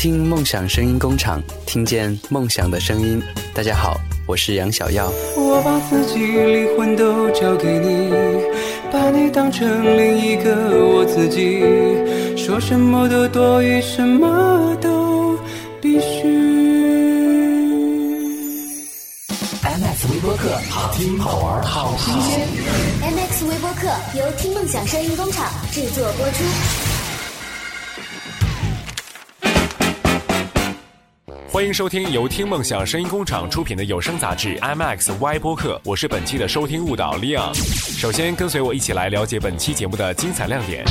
听梦想声音工厂，听见梦想的声音。大家好，我是杨小耀。我把自己灵魂都交给你，把你当成另一个我自己，说什么都多余，什么都必须。MX 微播客，好听好玩好新鲜。MX 微播客由听梦想声音工厂制作播出。欢迎收听由听梦想声音工厂出品的有声杂志 IMAX Y 播客，我是本期的收听误导 Leon。首先，跟随我一起来了解本期节目的精彩亮点。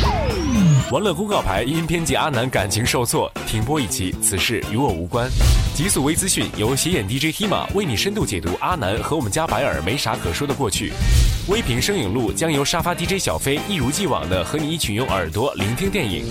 玩乐公告牌因编辑阿南感情受挫停播一期，此事与我无关。极速微资讯由斜眼 DJ Hima 为你深度解读阿南和我们家白尔没啥可说的过去。微评声影录将由沙发 DJ 小飞一如既往的和你一起用耳朵聆听电影。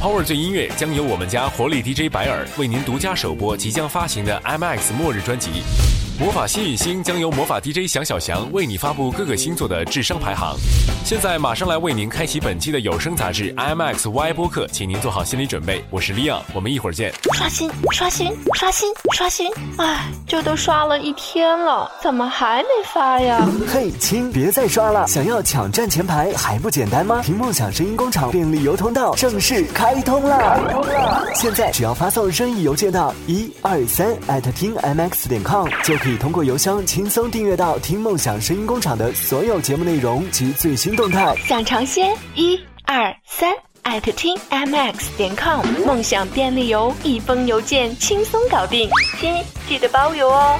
Power 最音乐将由我们家活力 DJ 白尔为您独家首播即将发行的 IMAX 末日专辑。魔法幸运星将由魔法 DJ 祥小翔为你发布各个星座的智商排行。现在马上来为您开启本期的有声杂志 IMX Y 播客，请您做好心理准备。我是 Leon，我们一会儿见。刷新，刷新，刷新，刷新！哎，这都刷了一天了，怎么还没发呀？嘿，亲，别再刷了！想要抢占前排还不简单吗？听梦想声音工厂便利邮通道正式开通了！开通了！现在只要发送任意邮件到一二三 at 听 mx 点 com，就可以通过邮箱轻松订阅到听梦想声音工厂的所有节目内容及最新动态。想尝鲜，一二三。艾特听 mx 点 com，梦想便利邮，一封邮件轻松搞定，亲记得包邮哦。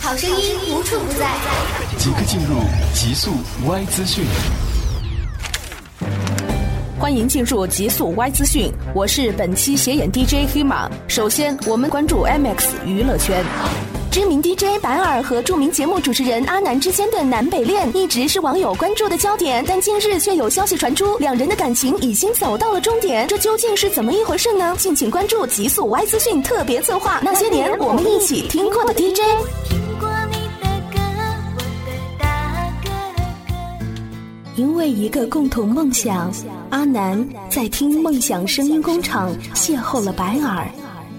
好声音无处不在，即刻进入极速 Y 资讯。欢迎进入极速 Y 资讯，我是本期斜眼 DJ 黑马。首先，我们关注 MX 娱乐圈。知名 DJ 白尔和著名节目主持人阿南之间的南北恋一直是网友关注的焦点，但近日却有消息传出，两人的感情已经走到了终点，这究竟是怎么一回事呢？敬请关注极速 Y 资讯特别策划，那些年我们一起听过的 DJ。因为一个共同梦想，阿南在听梦想声音工厂邂逅了白尔，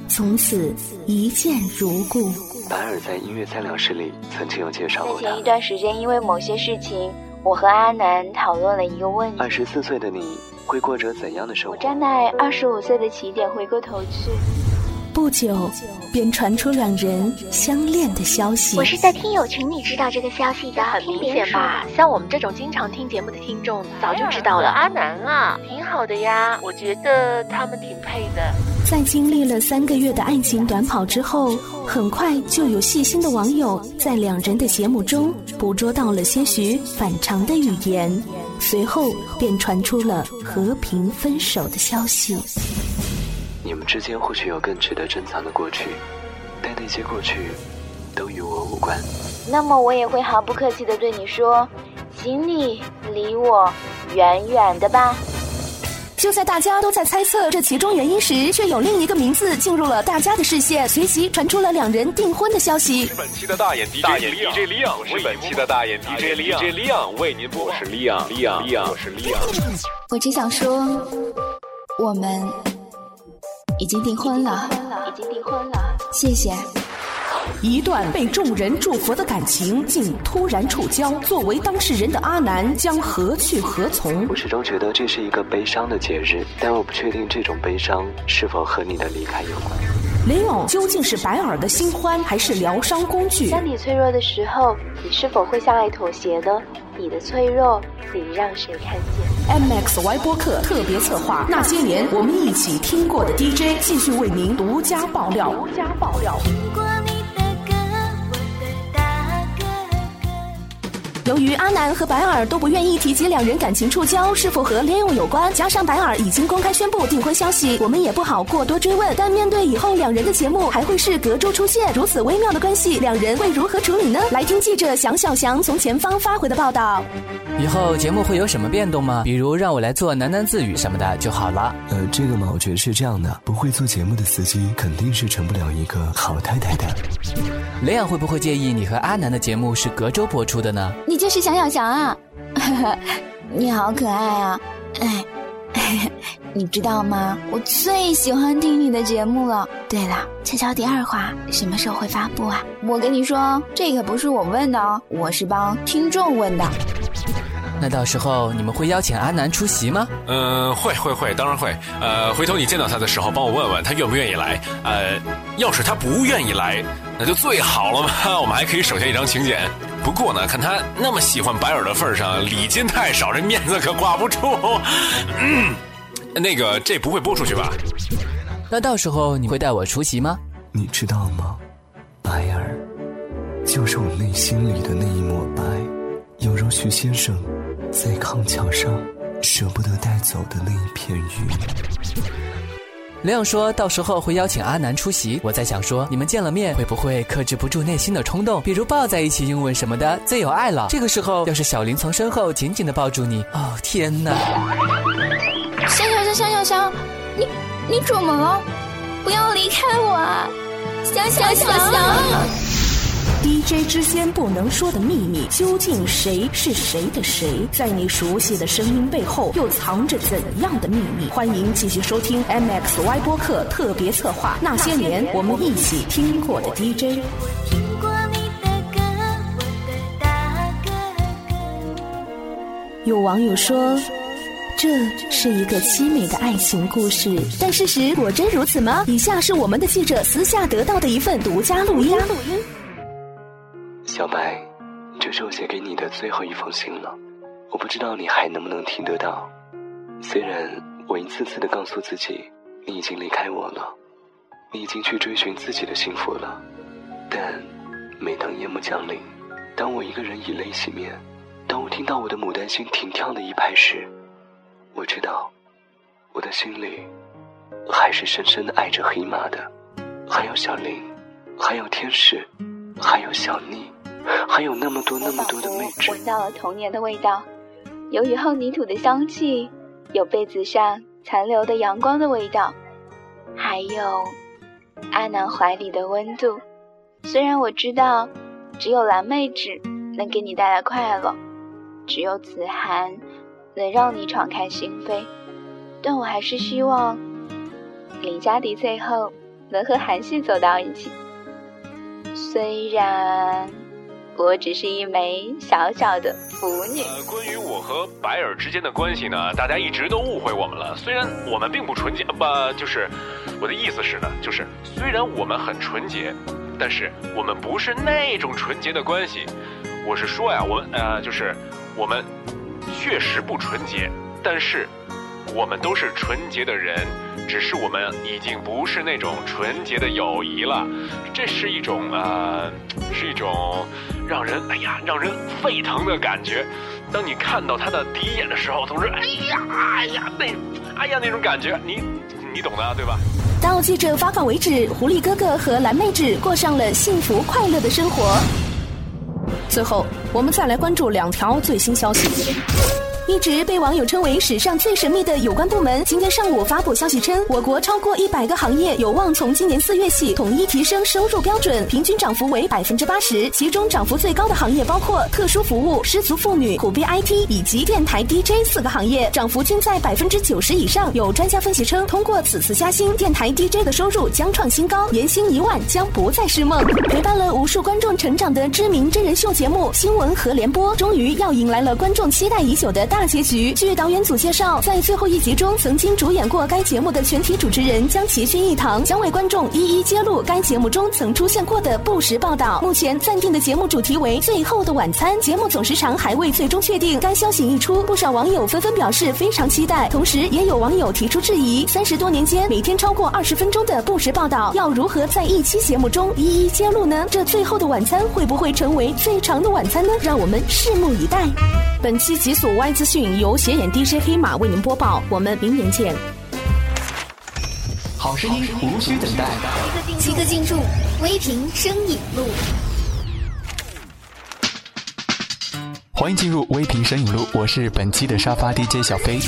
从此一见如故。白尔在音乐三聊室里曾经有介绍过他前一。段时间，因为某些事情，我和阿南讨论了一个问题。二十四岁的你会过着怎样的生活？我站在二十五岁的起点，回过头去，不久，便传出两人相恋的消息。我是在听友群里知道这个消息的，很明显吧。？像我们这种经常听节目的听众，早就知道了。阿南啊，挺好的呀，我觉得他们挺配的。在经历了三个月的爱情短跑之后，很快就有细心的网友在两人的节目中捕捉到了些许反常的语言，随后便传出了和平分手的消息。你们之间或许有更值得珍藏的过去，但那些过去都与我无关。那么我也会毫不客气地对你说，请你离我远远的吧。就在大家都在猜测这其中原因时，却有另一个名字进入了大家的视线，随即传出了两人订婚的消息。本期的大眼 DJ 大眼 DJ 李昂，我是本期的大眼 DJ 李昂 DJ 李昂为您播。我是李昂李昂李昂，我是李昂。我只想说，我们已经订婚了，已经订婚了。谢谢。一段被众人祝福的感情竟突然触礁，作为当事人的阿南将何去何从？我始终觉得这是一个悲伤的节日，但我不确定这种悲伤是否和你的离开有关。雷勇究竟是白尔的新欢，还是疗伤工具？当你脆弱的时候，你是否会向爱妥协呢？你的脆弱，你让谁看见？MXY 播客特别策划，那些年我们一起听过的 DJ，继续为您独家爆料。独家爆料。由于阿南和白尔都不愿意提及两人感情触礁是否和恋用有关，加上白尔已经公开宣布订婚消息，我们也不好过多追问。但面对以后两人的节目还会是隔周出现，如此微妙的关系，两人会如何处理呢？来听记者祥小翔从前方发回的报道。以后节目会有什么变动吗？比如让我来做喃喃自语什么的就好了。呃，这个嘛，我觉得是这样的，不会做节目的司机肯定是成不了一个好太太的。雷阳会不会介意你和阿南的节目是隔周播出的呢？你就是小小翔啊，你好可爱啊！哎，哎你知道吗？我最喜欢听你的节目了。对了，悄悄第二话什么时候会发布啊？我跟你说，这可不是我问的哦，我是帮听众问的。那到时候你们会邀请阿南出席吗？嗯，会会会，当然会。呃，回头你见到他的时候，帮我问问他愿不愿意来。呃，要是他不愿意来，那就最好了嘛，我们还可以省下一张请柬。不过呢，看他那么喜欢白尔的份上，礼金太少，这面子可挂不住。嗯，那个这不会播出去吧？那到时候你会带我出席吗？你知道吗？白尔，就是我内心里的那一抹白，犹如徐先生在康桥上舍不得带走的那一片云。亮说到时候会邀请阿南出席，我在想说你们见了面会不会克制不住内心的冲动，比如抱在一起拥吻什么的，最有爱了。这个时候要是小林从身后紧紧的抱住你，哦天哪！香香香香香香，你你怎么了？不要离开我啊！香香香香。DJ 之间不能说的秘密，究竟谁是谁的谁？在你熟悉的声音背后，又藏着怎样的秘密？欢迎继续收听 MXY 播客特别策划《那些年我们一起听过的 DJ》。有网友说，这是一个凄美的爱情故事，但事实果真如此吗？以下是我们的记者私下得到的一份独家录音。小白，这是我写给你的最后一封信了。我不知道你还能不能听得到。虽然我一次次的告诉自己，你已经离开我了，你已经去追寻自己的幸福了，但每当夜幕降临，当我一个人以泪洗面，当我听到我的牡丹心停跳的一拍时，我知道，我的心里还是深深的爱着黑马的，还有小林，还有天使，还有小妮。还有那么多那么多的妹纸，闻到了童年的味道，有雨后泥土的香气，有被子上残留的阳光的味道，还有阿南怀里的温度。虽然我知道，只有蓝妹纸能给你带来快乐，只有子涵能让你敞开心扉，但我还是希望李佳迪最后能和韩系走到一起。虽然。我只是一枚小小的腐女。呃，关于我和白尔之间的关系呢，大家一直都误会我们了。虽然我们并不纯洁，不，就是我的意思是呢，就是虽然我们很纯洁，但是我们不是那种纯洁的关系。我是说呀，我们呃，就是我们确实不纯洁，但是我们都是纯洁的人，只是我们已经不是那种纯洁的友谊了。这是一种呃，是一种。让人哎呀，让人沸腾的感觉。当你看到他的第一眼的时候，总是哎呀哎呀那哎呀那种感觉，你你懂的对吧？到记者发稿为止，狐狸哥哥和蓝妹纸过上了幸福快乐的生活。最后，我们再来关注两条最新消息。一直被网友称为史上最神秘的有关部门，今天上午发布消息称，我国超过一百个行业有望从今年四月起统一提升收入标准，平均涨幅为百分之八十。其中涨幅最高的行业包括特殊服务、失足妇女、苦逼 IT 以及电台 DJ 四个行业，涨幅均在百分之九十以上。有专家分析称，通过此次加薪，电台 DJ 的收入将创新高，年薪一万将不再是梦。陪伴了无数观众成长的知名真人秀节目《新闻和联播》，终于要迎来了观众期待已久的大。大结局。据导演组介绍，在最后一集中，曾经主演过该节目的全体主持人将齐聚一堂，将为观众一一揭露该节目中曾出现过的不实报道。目前暂定的节目主题为《最后的晚餐》，节目总时长还未最终确定。该消息一出，不少网友纷纷表示非常期待，同时也有网友提出质疑：三十多年间，每天超过二十分钟的不实报道，要如何在一期节目中一一揭露呢？这最后的晚餐会不会成为最长的晚餐呢？让我们拭目以待。本期极速 Y 资讯由斜眼 DJ 黑马为您播报，我们明年见。好声音无需等待，即刻进驻微评声影录。欢迎进入微评神影录，我是本期的沙发 DJ 小飞。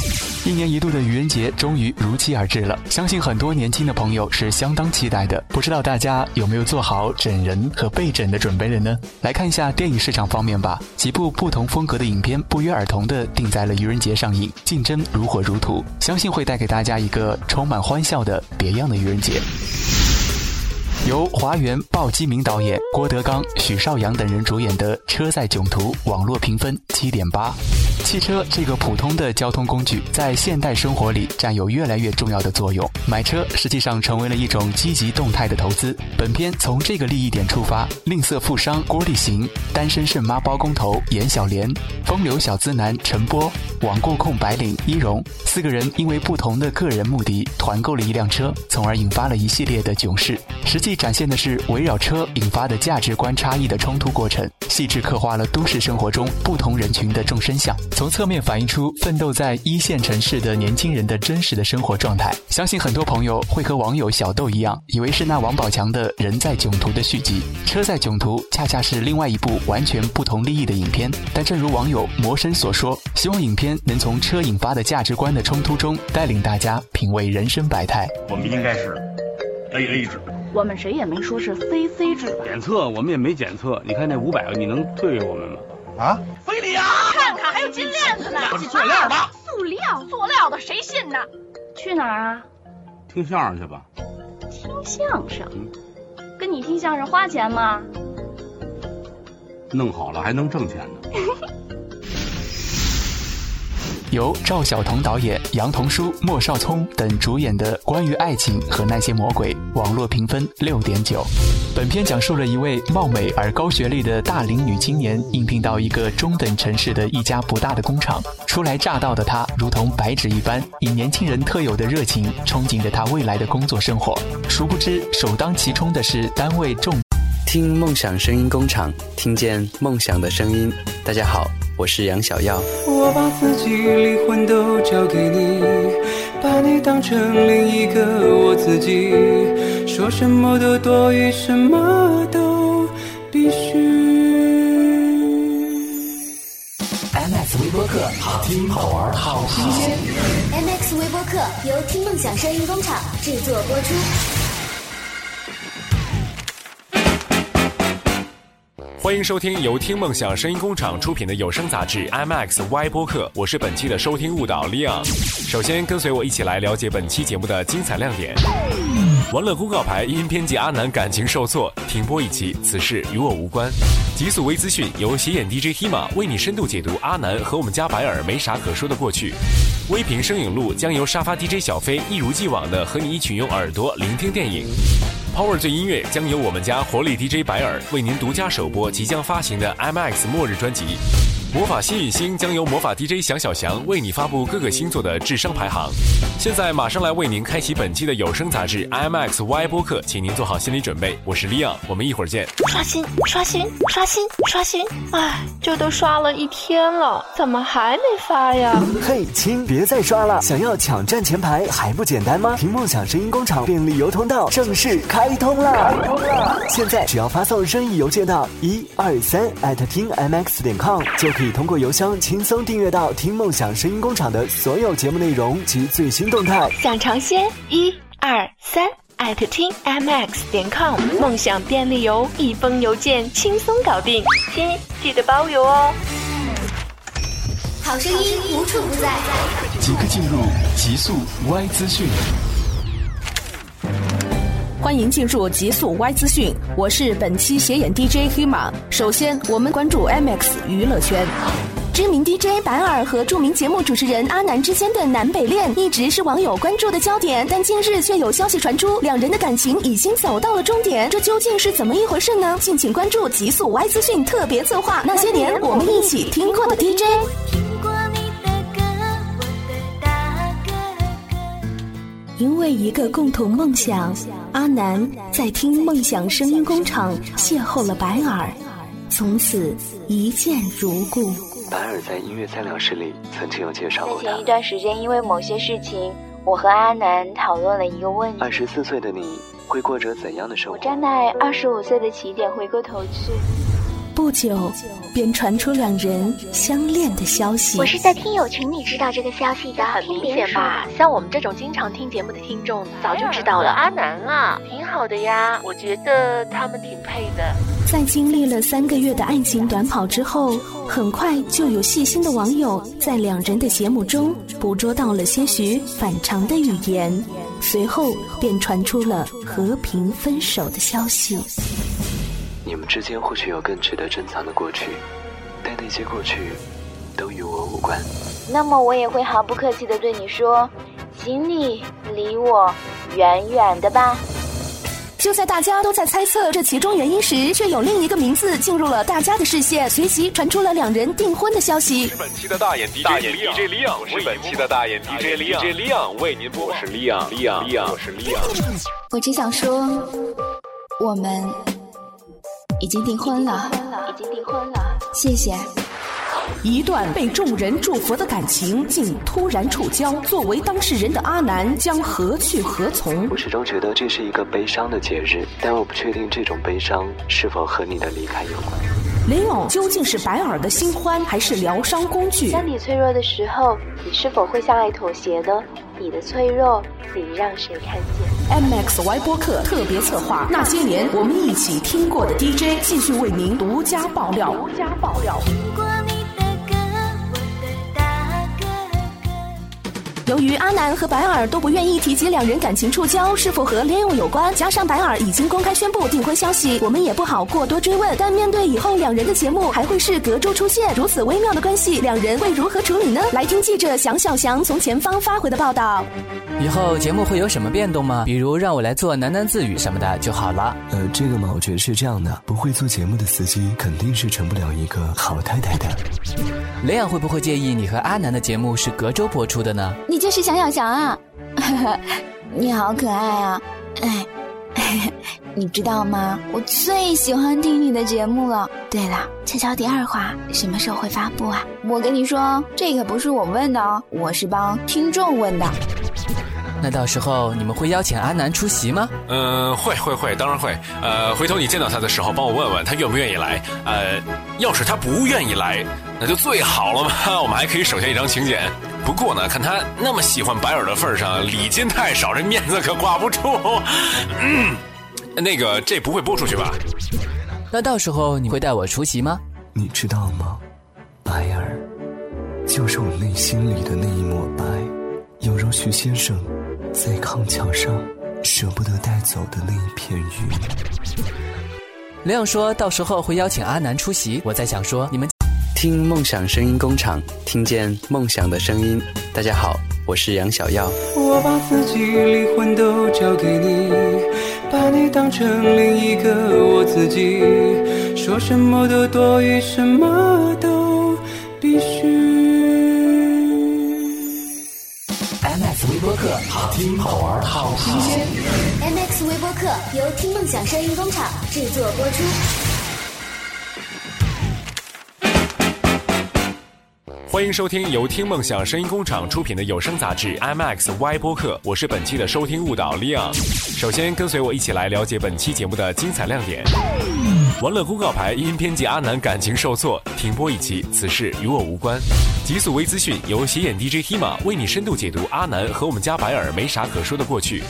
一年一度的愚人节终于如期而至了，相信很多年轻的朋友是相当期待的。不知道大家有没有做好整人和被整的准备了呢？来看一下电影市场方面吧，几部不同风格的影片不约而同的定在了愚人节上映，竞争如火如荼，相信会带给大家一个充满欢笑的别样的愚人节。由华源、鲍基明导演、郭德纲、许绍洋等人主演的《车载囧途》，网络评分七点八。汽车这个普通的交通工具，在现代生活里占有越来越重要的作用。买车实际上成为了一种积极动态的投资。本片从这个利益点出发，吝啬富商郭立行、单身肾妈包工头严小莲、风流小资男陈波、网购控白领一荣四个人，因为不同的个人目的，团购了一辆车，从而引发了一系列的囧事。实际展现的是围绕车引发的价值观差异的冲突过程，细致刻画了都市生活中不同人群的众生相。从侧面反映出奋斗在一线城市的年轻人的真实的生活状态。相信很多朋友会和网友小豆一样，以为是那王宝强的《人在囧途》的续集，《车在囧途》恰恰是另外一部完全不同立意的影片。但正如网友魔神所说，希望影片能从车引发的价值观的冲突中，带领大家品味人生百态。我们应该是 A A 制。我们谁也没说是 C C 制吧。检测我们也没检测，你看那五百个，你能退给我们吗？啊？非礼啊！看看还有金链子呢，塑料的。塑料，塑料的，谁信呢？去哪儿啊？听相声去吧。听相声？跟你听相声花钱吗？弄好了还能挣钱呢。由赵晓彤导演、杨童书、莫少聪等主演的关于爱情和那些魔鬼，网络评分六点九。本片讲述了一位貌美而高学历的大龄女青年应聘到一个中等城市的一家不大的工厂，初来乍到的她如同白纸一般，以年轻人特有的热情憧憬着她未来的工作生活。殊不知，首当其冲的是单位重。听梦想声音工厂，听见梦想的声音。大家好。我是杨小耀。我把自己灵魂都交给你，把你当成另一个我自己，说什么都多余，什么都必须。MX 微播客，好听好玩好新鲜。MX 微播客由听梦想声音工厂制作播出。欢迎收听由听梦想声音工厂出品的有声杂志《IMAX Y 播客》，我是本期的收听误导 Leon。首先，跟随我一起来了解本期节目的精彩亮点。玩乐公告牌因编辑阿南感情受挫停播一期，此事与我无关。极速微资讯由斜眼 DJ Hima 为你深度解读阿南和我们家白尔没啥可说的过去。微评声影录将由沙发 DJ 小飞一如既往的和你一起用耳朵聆听电影。Power 最音乐将由我们家活力 DJ 白尔为您独家首播即将发行的 MX 末日专辑。魔法幸运星将由魔法 DJ 翔小翔为你发布各个星座的智商排行。现在马上来为您开启本期的有声杂志 IMX Y 播客，请您做好心理准备。我是 Leon，我们一会儿见。刷新，刷新，刷新，刷新！哎，这都刷了一天了，怎么还没发呀？嘿，亲，别再刷了！想要抢占前排还不简单吗？听梦想声音工厂便利邮通道正式开通了！开通了！现在只要发送任意邮件到一二三艾特听 mx 点 com 就可。可以通过邮箱轻松订阅到听梦想声音工厂的所有节目内容及最新动态。想尝鲜，一二三艾特听 mx 点 com，梦想便利邮，一封邮件轻松搞定。亲，记得包邮哦。好声音无处不在，即刻进入极速 Y 资讯。欢迎进入极速 Y 资讯，我是本期斜眼 DJ 黑马。首先，我们关注 MX 娱乐圈。知名 DJ 白尔和著名节目主持人阿南之间的南北恋一直是网友关注的焦点，但近日却有消息传出，两人的感情已经走到了终点，这究竟是怎么一回事呢？敬请关注极速 Y 资讯特别策划，那些年我们一起听过的 DJ。因为一个共同梦想，阿南在听梦想声音工厂邂逅了白尔，从此一见如故。白尔在音乐餐聊室里曾经有介绍过前一段时间，因为某些事情，我和阿南讨论了一个问题：二十四岁的你会过着怎样的生活？我站在二十五岁的起点回过头去，不久，便传出两人相恋的消息。我是在听友群里知道这个消息的，很明显吧？像我们这种经常听节目的听众，早就知道了。阿南啊，挺好的呀，我觉得他们挺配的。在经历了三个月的爱情短跑之后，很快就有细心的网友在两人的节目中捕捉到了些许反常的语言，随后便传出了和平分手的消息。之间或许有更值得珍藏的过去，但那些过去都与我无关。那么我也会毫不客气的对你说，请你离我远远的吧。就在大家都在猜测这其中原因时，却有另一个名字进入了大家的视线，随即传出了两人订婚的消息。是本期的大眼 DJ 大眼 DJ 李昂，是本期的大眼 DJ 李昂 DJ 李昂为您播。我是李昂李昂李昂，我是李昂。我只想说，我们已经订婚了，已经订婚了。谢谢。一段被众人祝福的感情竟突然触礁，作为当事人的阿南将何去何从？我始终觉得这是一个悲伤的节日，但我不确定这种悲伤是否和你的离开有关。雷欧究竟是白耳的新欢，还是疗伤工具？当你脆弱的时候，你是否会向爱妥协呢？你的脆弱，你让谁看见？MXY 播客特别策划，那些年我们一起听过的 DJ，继续为您独家爆料。独家爆料。由于阿南和白尔都不愿意提及两人感情触礁是否和 Leo 有关，加上白尔已经公开宣布订婚消息，我们也不好过多追问。但面对以后两人的节目还会是隔周出现，如此微妙的关系，两人会如何处理呢？来听记者蒋小翔从前方发回的报道。以后节目会有什么变动吗？比如让我来做喃喃自语什么的就好了。呃，这个嘛，我觉得是这样的，不会做节目的司机肯定是成不了一个好太太的。雷阳会不会介意你和阿南的节目是隔周播出的呢？你就是小小翔啊，你好可爱啊！哎，你知道吗？我最喜欢听你的节目了。对了，悄悄第二话什么时候会发布啊？我跟你说，这可不是我问的哦，我是帮听众问的。那到时候你们会邀请阿南出席吗？嗯，会会会，当然会。呃，回头你见到他的时候，帮我问问他愿不愿意来。呃，要是他不愿意来，那就最好了嘛，我们还可以省下一张请柬。不过呢，看他那么喜欢白尔的份上，礼金太少，这面子可挂不住。嗯，那个这不会播出去吧？那到时候你会带我出席吗？你知道吗？白尔，就是我内心里的那一抹白，犹如徐先生。在康桥上舍不得带走的那一片云。雷阳说到时候会邀请阿南出席。我在想说，你们听梦想声音工厂，听见梦想的声音。大家好，我是杨小耀。我把自己灵魂都交给你，把你当成另一个我自己，说什么都多余，什么都必须。MX 微播客，好听好玩好新鲜。MX 微播客由听梦想声音工厂制作播出。欢迎收听由听梦想声音工厂出品的有声杂志 IMAX Y 播客，我是本期的收听误导 Leon。首先跟随我一起来了解本期节目的精彩亮点。玩乐公告牌因编辑阿南感情受挫停播一期，此事与我无关。极速微资讯由斜眼 DJ Hima 为你深度解读阿南和我们家白尔没啥可说的过去。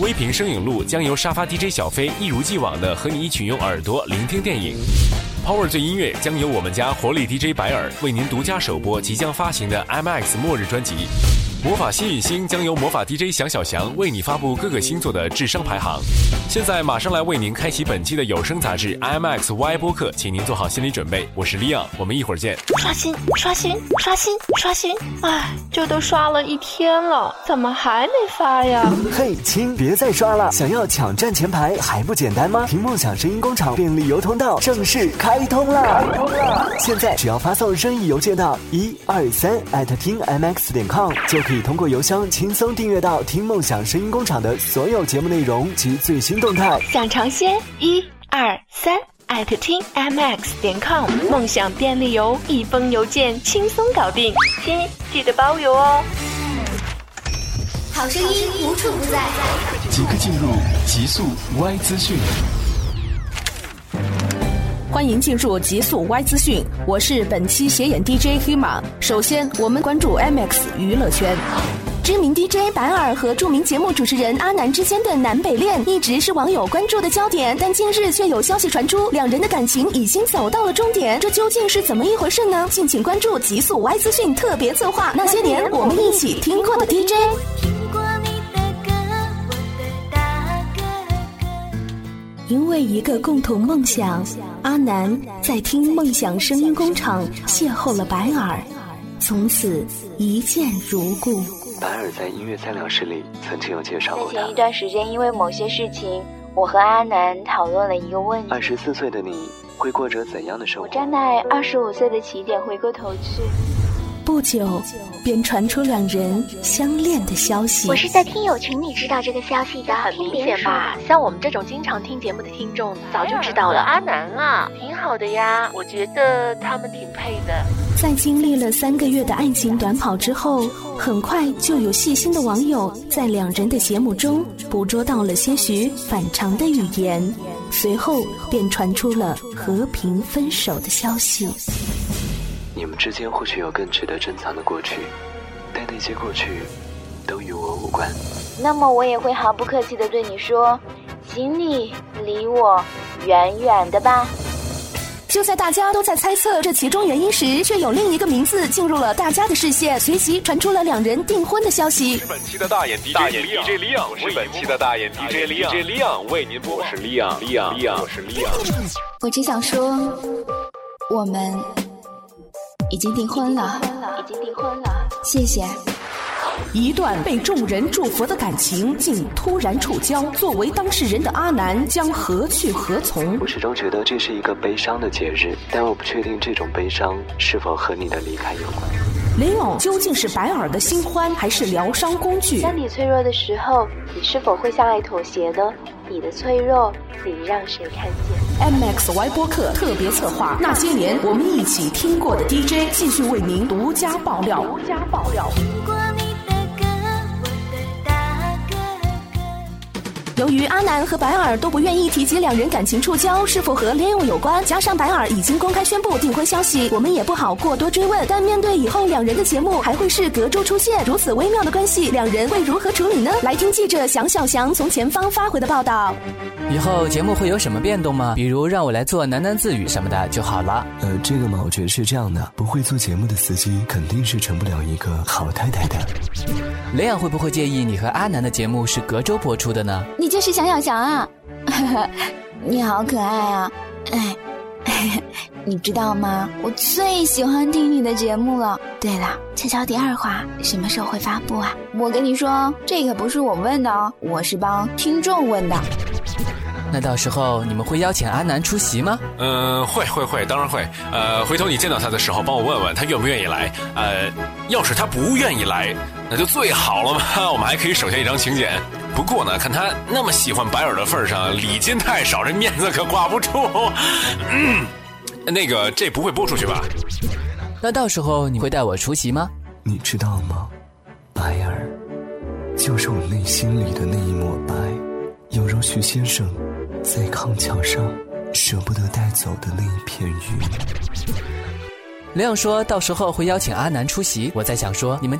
微屏声影录将由沙发 DJ 小飞一如既往的和你一起用耳朵聆听电影。Power 最音乐将由我们家活力 DJ 白尔为您独家首播即将发行的 MX 末日专辑。魔法幸运星将由魔法 DJ 小小翔为你发布各个星座的智商排行。现在马上来为您开启本期的有声杂志 IMX Y 播客，请您做好心理准备。我是 Leon，我们一会儿见。刷新，刷新，刷新，刷新！哎，这都刷了一天了，怎么还没发呀？嘿，亲，别再刷了！想要抢占前排还不简单吗？听梦想声音工厂便利邮通道正式开通了！开通了！现在只要发送任意邮件到一二三艾特听 MX 点 com 就可以。可以通过邮箱轻松订阅到听梦想声音工厂的所有节目内容及最新动态。想尝鲜？一二三艾特听 mx 点 com，梦想便利邮，一封邮件轻松搞定。亲，记得包邮哦。好声音无处不在，即刻进入极速 Y 资讯。欢迎进入极速 Y 资讯，我是本期斜眼 DJ 黑马。首先，我们关注 MX 娱乐圈。知名 DJ 白尔和著名节目主持人阿南之间的南北恋一直是网友关注的焦点，但近日却有消息传出，两人的感情已经走到了终点，这究竟是怎么一回事呢？敬请关注极速 Y 资讯特别策划，那些年我们一起听过的 DJ。因为一个共同梦想，阿南在听梦想声音工厂邂逅了白尔，从此一见如故。白尔在音乐三两室里曾经有介绍过他。前一段时间，因为某些事情，我和阿南讨论了一个问题：二十四岁的你会过着怎样的生活？我站在二十五岁的起点，回过头去。不久，便传出两人相恋的消息。我是在听友群里知道这个消息的，很明显吧？像我们这种经常听节目的听众，早就知道了。阿南啊，挺好的呀，我觉得他们挺配的。在经历了三个月的爱情短跑之后，很快就有细心的网友在两人的节目中捕捉到了些许反常的语言，随后便传出了和平分手的消息。你们之间或许有更值得珍藏的过去，但那些过去都与我无关。那么我也会毫不客气的对你说，请你离我远远的吧。就在大家都在猜测这其中原因时，却有另一个名字进入了大家的视线，随即传出了两人订婚的消息。是本期的大眼 DJ 李昂，我是本期的大眼 DJ 李昂，李昂为您播。我是李昂，李昂，李昂，我是李昂。我只想说，我们。已经订婚了，已经订婚了，谢谢。一段被众人祝福的感情竟突然触礁，作为当事人的阿南将何去何从？我始终觉得这是一个悲伤的节日，但我不确定这种悲伤是否和你的离开有关。雷欧究竟是白尔的新欢，还是疗伤工具？当你脆弱的时候，你是否会向爱妥协呢？你的脆弱，你让谁看见？MXY 播客特别策划，那些年我们一起听过的 DJ，继续为您独家爆料。独家爆料。由于阿南和白尔都不愿意提及两人感情触礁是否和 Leo 有关，加上白尔已经公开宣布订婚消息，我们也不好过多追问。但面对以后两人的节目还会是隔周出现，如此微妙的关系，两人会如何处理呢？来听记者蒋小翔从前方发回的报道。以后节目会有什么变动吗？比如让我来做喃喃自语什么的就好了。呃，这个嘛，我觉得是这样的，不会做节目的司机肯定是成不了一个好太太的。雷阳会不会介意你和阿南的节目是隔周播出的呢？你就是小小翔啊，你好可爱啊！哎，你知道吗？我最喜欢听你的节目了。对了，悄悄第二话什么时候会发布啊？我跟你说，这可不是我问的哦，我是帮听众问的。那到时候你们会邀请阿南出席吗？嗯，会会会，当然会。呃，回头你见到他的时候，帮我问问他愿不愿意来。呃，要是他不愿意来，那就最好了嘛，我们还可以省下一张请柬。不过呢，看他那么喜欢白尔的份上，礼金太少，这面子可挂不住。嗯，那个，这不会播出去吧？那到时候你会带我出席吗？你知道吗？白尔，就是我内心里的那一抹白，犹如徐先生。在康桥上舍不得带走的那一片云。亮说到时候会邀请阿南出席，我在想说你们。